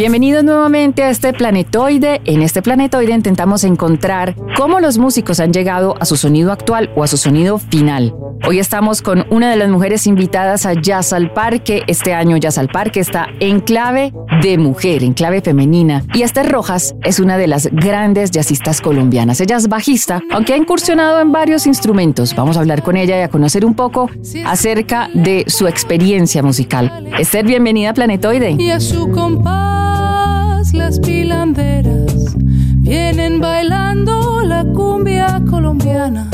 Bienvenido. Bienvenidos nuevamente a este planetoide. En este planetoide intentamos encontrar cómo los músicos han llegado a su sonido actual o a su sonido final. Hoy estamos con una de las mujeres invitadas a Jazz al Parque. Este año Jazz al Parque está en clave de mujer, en clave femenina. Y Esther Rojas es una de las grandes jazzistas colombianas. Ella es bajista, aunque ha incursionado en varios instrumentos. Vamos a hablar con ella y a conocer un poco acerca de su experiencia musical. Esther, bienvenida a Planetoide. Y a su las pilanderas vienen bailando la cumbia colombiana.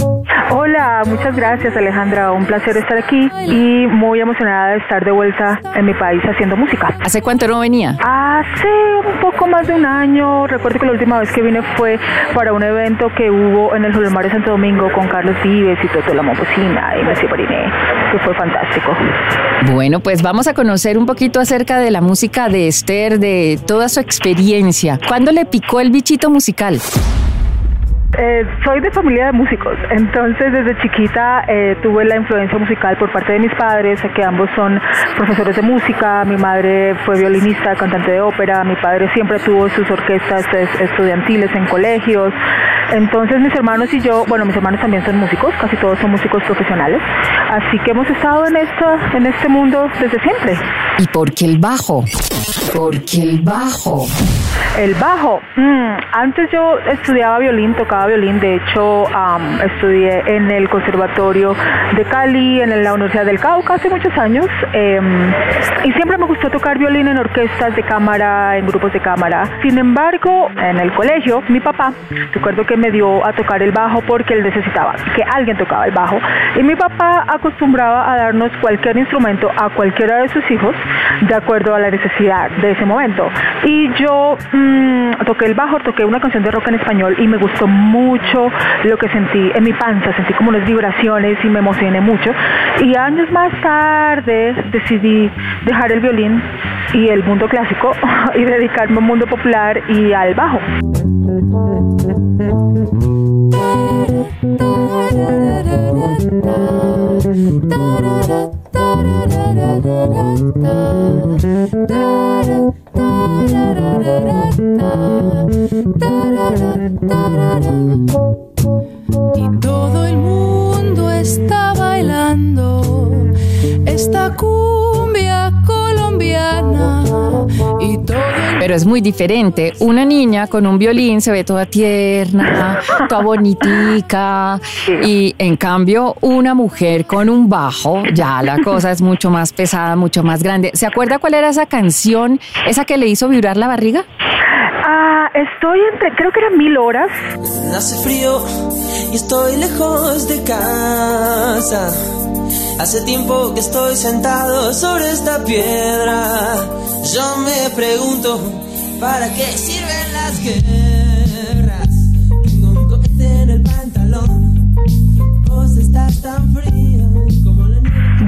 Hola, muchas gracias Alejandra, un placer estar aquí y muy emocionada de estar de vuelta en mi país haciendo música. ¿Hace cuánto no venía? Hace un poco más de un año, recuerdo que la última vez que vine fue para un evento que hubo en el Julio de Santo Domingo con Carlos Vives y Toto La Momposina y Messi Bariné, que fue fantástico. Bueno, pues vamos a conocer un poquito acerca de la música de Esther, de toda su experiencia. ¿Cuándo le picó el bichito musical? Eh, soy de familia de músicos, entonces desde chiquita eh, tuve la influencia musical por parte de mis padres, que ambos son profesores de música, mi madre fue violinista, cantante de ópera, mi padre siempre tuvo sus orquestas estudiantiles en colegios, entonces mis hermanos y yo, bueno, mis hermanos también son músicos, casi todos son músicos profesionales, así que hemos estado en, esto, en este mundo desde siempre. ¿Y por qué el bajo? Porque el bajo. El bajo. Mm, antes yo estudiaba violín, tocaba violín. De hecho, estudié en el Conservatorio de Cali, en la Universidad del Cauca hace muchos años. Em, y siempre me gustó tocar violín en orquestas de cámara, en grupos de cámara. Sin embargo, en el colegio, mi papá, recuerdo que me dio a tocar el bajo porque él necesitaba que alguien tocaba el bajo. Y mi papá acostumbraba a darnos cualquier instrumento a cualquiera de sus hijos de acuerdo a la necesidad de ese momento. Y yo mmm, toqué el bajo, toqué una canción de rock en español y me gustó mucho lo que sentí en mi panza, sentí como unas vibraciones y me emocioné mucho. Y años más tarde decidí dejar el violín y el mundo clásico y dedicarme al mundo popular y al bajo. Y todo el mundo está Pero es muy diferente. Una niña con un violín se ve toda tierna, toda bonitica. Y en cambio, una mujer con un bajo, ya la cosa es mucho más pesada, mucho más grande. ¿Se acuerda cuál era esa canción, esa que le hizo vibrar la barriga? Ah, estoy entre, creo que eran mil horas. Hace frío y estoy lejos de casa. Hace tiempo que estoy sentado sobre esta piedra. Yo me pregunto, ¿para qué sirven las guerras? Tengo un cohete en el pantalón. Vos estás tan fría como la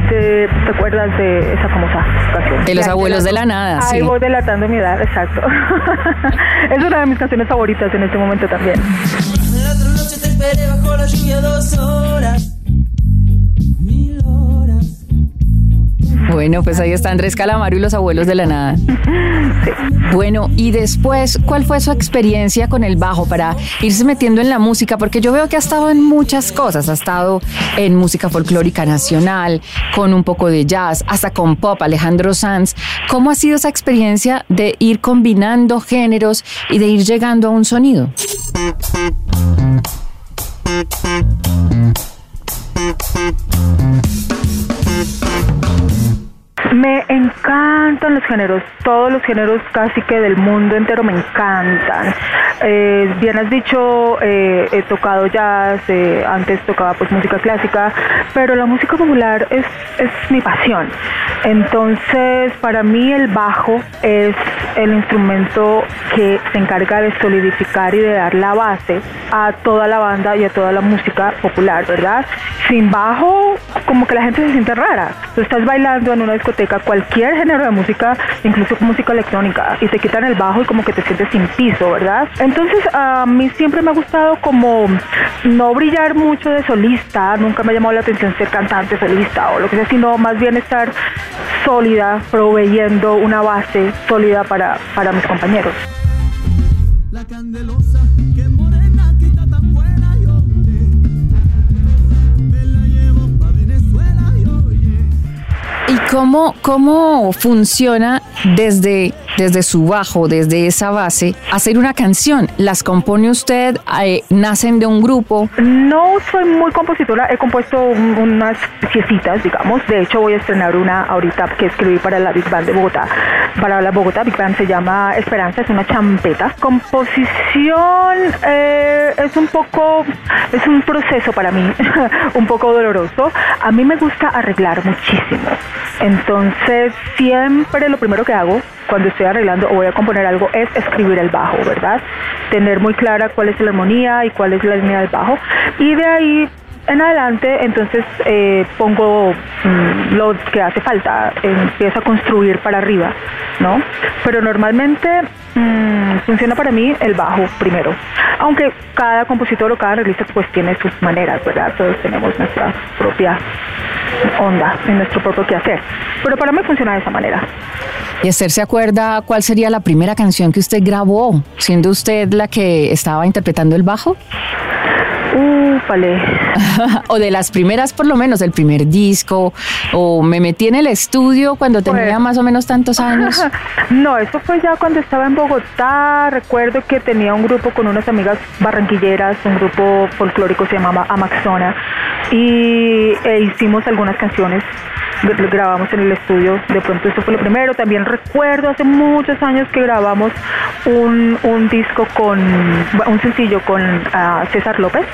¿Te, ¿Te acuerdas de esa famosa canción? De los abuelos de la nada, Ahí sí. voy delatando mi edad, exacto. es una de mis canciones favoritas en este momento también. La otra noche te esperé bajo la lluvia dos horas. Bueno, pues ahí está Andrés Calamaro y los abuelos de la nada. Bueno, y después, ¿cuál fue su experiencia con el bajo para irse metiendo en la música? Porque yo veo que ha estado en muchas cosas, ha estado en música folclórica nacional, con un poco de jazz, hasta con pop, Alejandro Sanz. ¿Cómo ha sido esa experiencia de ir combinando géneros y de ir llegando a un sonido? Encantan los géneros, todos los géneros casi que del mundo entero me encantan. Eh, bien has dicho, eh, he tocado jazz, eh, antes tocaba pues música clásica, pero la música popular es, es mi pasión. Entonces, para mí el bajo es el instrumento que se encarga de solidificar y de dar la base a toda la banda y a toda la música popular, ¿verdad? Sin bajo, como que la gente se siente rara. Tú estás bailando en una discoteca, cualquier género de música, incluso música electrónica, y te quitan el bajo y como que te sientes sin piso, ¿verdad? Entonces, a mí siempre me ha gustado como no brillar mucho de solista, nunca me ha llamado la atención ser cantante, solista o lo que sea, sino más bien estar sólida, proveyendo una base sólida para, para mis compañeros. La candelosa, cómo, cómo funciona desde desde su bajo, desde esa base, hacer una canción? ¿Las compone usted? Eh, ¿Nacen de un grupo? No soy muy compositora, he compuesto unas piecitas, digamos. De hecho, voy a estrenar una ahorita que escribí para la Big Band de Bogotá. Para la Bogotá Big Band se llama Esperanza, es una champeta. Composición eh, es un poco, es un proceso para mí, un poco doloroso. A mí me gusta arreglar muchísimo. Entonces, siempre lo primero que hago cuando estoy arreglando o voy a componer algo es escribir el bajo, ¿verdad? Tener muy clara cuál es la armonía y cuál es la línea del bajo. Y de ahí en adelante, entonces eh, pongo mm, lo que hace falta, empiezo a construir para arriba, ¿no? Pero normalmente mm, funciona para mí el bajo primero, aunque cada compositor o cada arreglista pues tiene sus maneras, ¿verdad? Todos tenemos nuestra propia onda en nuestro propio quehacer, pero para mí funciona de esa manera. ¿Y Esther se acuerda cuál sería la primera canción que usted grabó, siendo usted la que estaba interpretando el bajo? Ufale. o de las primeras, por lo menos, el primer disco, o me metí en el estudio cuando tenía pues, más o menos tantos años. no, eso fue ya cuando estaba en Bogotá. Recuerdo que tenía un grupo con unas amigas barranquilleras, un grupo folclórico se llamaba Amaxona, y e hicimos algunas canciones grabamos en el estudio, de pronto esto fue lo primero. También recuerdo hace muchos años que grabamos un, un disco con, un sencillo con ah, César López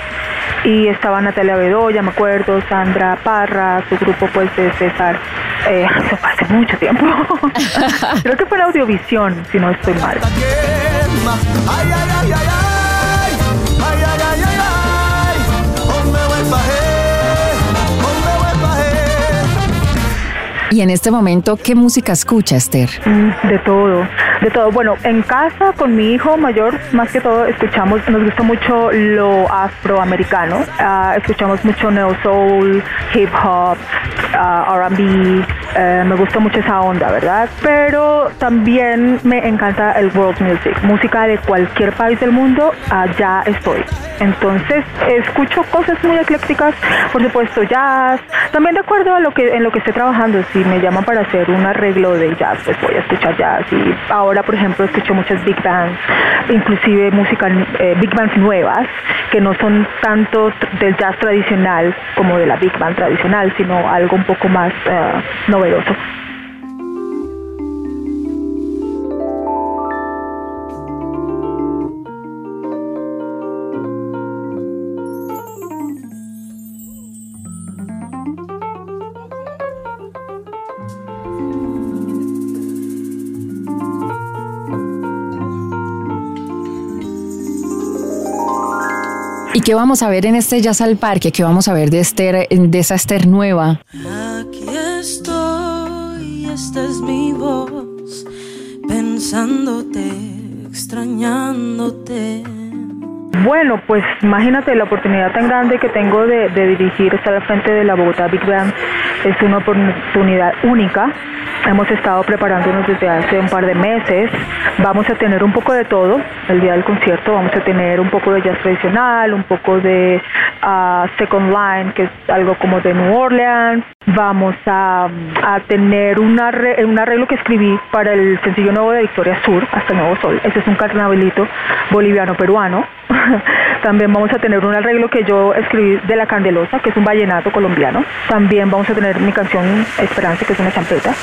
y estaba Natalia Bedoya, me acuerdo, Sandra Parra, su grupo pues de César. Eh, hace mucho tiempo. Creo que fue la Audiovisión, si no estoy mal. Y en este momento, ¿qué música escucha, Esther? Mm, de todo, de todo. Bueno, en casa con mi hijo mayor, más que todo, escuchamos, nos gusta mucho lo afroamericano. Ah, escuchamos mucho neo soul, hip hop, uh, RB. Eh, me gusta mucho esa onda, ¿verdad? Pero también me encanta el world music, música de cualquier país del mundo, allá estoy. Entonces, escucho cosas muy eclécticas, por supuesto, jazz, también de acuerdo a lo que en lo que esté trabajando. Si me llaman para hacer un arreglo de jazz, pues voy a escuchar jazz. Y ahora, por ejemplo, escucho muchas big bands, inclusive música eh, big bands nuevas, que no son tanto del jazz tradicional como de la big band tradicional, sino algo un poco más eh, novedoso. Qué vamos a ver en este Jazz al Parque? ¿Qué vamos a ver de, Esther, de esa Esther nueva? Aquí estoy, esta es mi voz, pensándote, extrañándote. Bueno, pues imagínate la oportunidad tan grande que tengo de, dirigir, estar al frente de la Bogotá Big Band. Es una oportunidad única Hemos estado preparándonos desde hace un par de meses. Vamos a tener un poco de todo el día del concierto. Vamos a tener un poco de jazz tradicional, un poco de uh, Second Line, que es algo como de New Orleans vamos a, a tener una re, un arreglo que escribí para el sencillo nuevo de Victoria Sur, Hasta el Nuevo Sol. Ese es un carnavalito boliviano-peruano. También vamos a tener un arreglo que yo escribí de La Candelosa, que es un vallenato colombiano. También vamos a tener mi canción Esperanza, que es una champeta.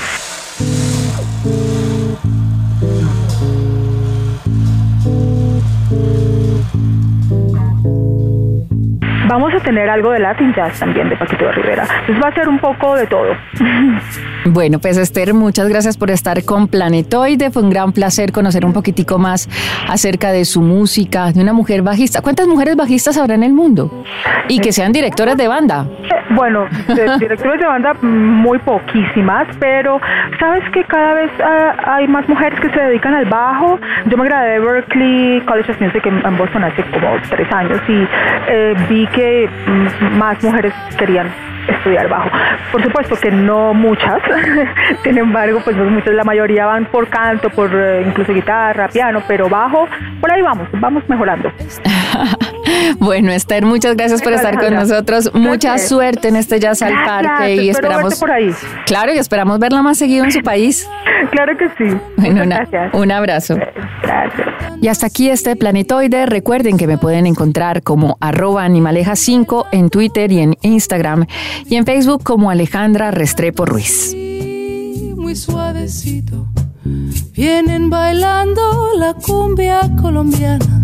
Vamos tener algo de Latin Jazz también de Paquito de Rivera. Entonces va a ser un poco de todo. Bueno, pues Esther, muchas gracias por estar con Planetoide. Fue un gran placer conocer un poquitico más acerca de su música, de una mujer bajista. ¿Cuántas mujeres bajistas habrá en el mundo? Y que sean directoras de banda. Bueno, de directores de banda muy poquísimas, pero sabes que cada vez ah, hay más mujeres que se dedican al bajo. Yo me gradué de Berkeley College of Music en, Boston hace como tres años y eh, vi que más mujeres querían estudiar bajo. Por supuesto que no muchas, sin embargo, pues muchas, la mayoría van por canto, por eh, incluso guitarra, piano, pero bajo, por ahí vamos, vamos mejorando. bueno, Esther, muchas gracias por estar con nosotros. Mucha suerte en este Jazz al Parque y esperamos. Por ahí. Claro, y esperamos verla más seguido en su país. Claro que sí. Bueno, un abrazo. Gracias. Y hasta aquí este planetoide. Recuerden que me pueden encontrar como arroba animaleja5 en Twitter y en Instagram y en Facebook como Alejandra Restrepo Ruiz. Muy suavecito. Vienen bailando la cumbia colombiana,